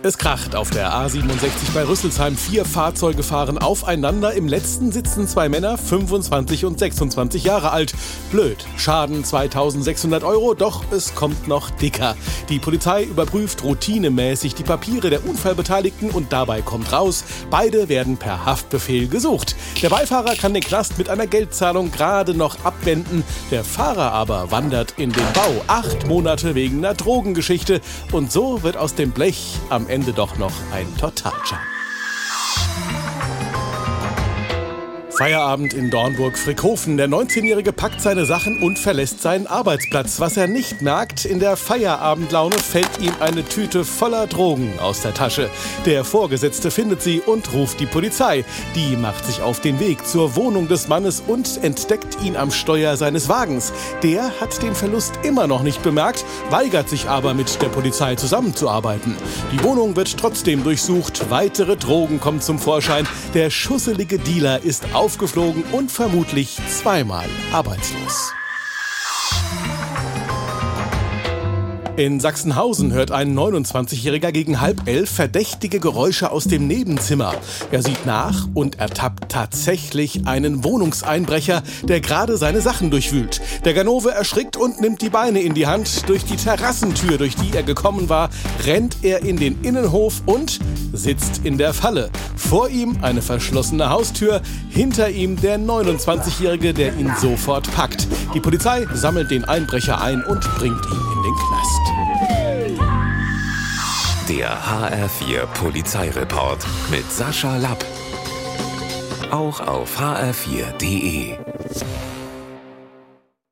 Es kracht auf der A67 bei Rüsselsheim. Vier Fahrzeuge fahren aufeinander. Im letzten sitzen zwei Männer, 25 und 26 Jahre alt. Blöd. Schaden 2600 Euro, doch es kommt noch dicker. Die Polizei überprüft routinemäßig die Papiere der Unfallbeteiligten und dabei kommt raus, beide werden per Haftbefehl gesucht. Der Beifahrer kann den Knast mit einer Geldzahlung gerade noch abwenden. Der Fahrer aber wandert in den Bau. Acht Monate wegen einer Drogengeschichte. Und so wird aus dem Blech am Ende doch noch ein Totalschaden. Feierabend in Dornburg-Frickhofen. Der 19-Jährige packt seine Sachen und verlässt seinen Arbeitsplatz. Was er nicht merkt, in der Feierabendlaune fällt ihm eine Tüte voller Drogen aus der Tasche. Der Vorgesetzte findet sie und ruft die Polizei. Die macht sich auf den Weg zur Wohnung des Mannes und entdeckt ihn am Steuer seines Wagens. Der hat den Verlust immer noch nicht bemerkt, weigert sich aber mit der Polizei zusammenzuarbeiten. Die Wohnung wird trotzdem durchsucht. Weitere Drogen kommen zum Vorschein. Der schusselige Dealer ist auf aufgeflogen und vermutlich zweimal arbeitslos. In Sachsenhausen hört ein 29-Jähriger gegen halb elf verdächtige Geräusche aus dem Nebenzimmer. Er sieht nach und ertappt tatsächlich einen Wohnungseinbrecher, der gerade seine Sachen durchwühlt. Der Ganove erschrickt und nimmt die Beine in die Hand. Durch die Terrassentür, durch die er gekommen war, rennt er in den Innenhof und sitzt in der Falle. Vor ihm eine verschlossene Haustür, hinter ihm der 29-Jährige, der ihn sofort packt. Die Polizei sammelt den Einbrecher ein und bringt ihn in den Knast. Der HR4 Polizeireport mit Sascha Lapp. Auch auf hr4.de.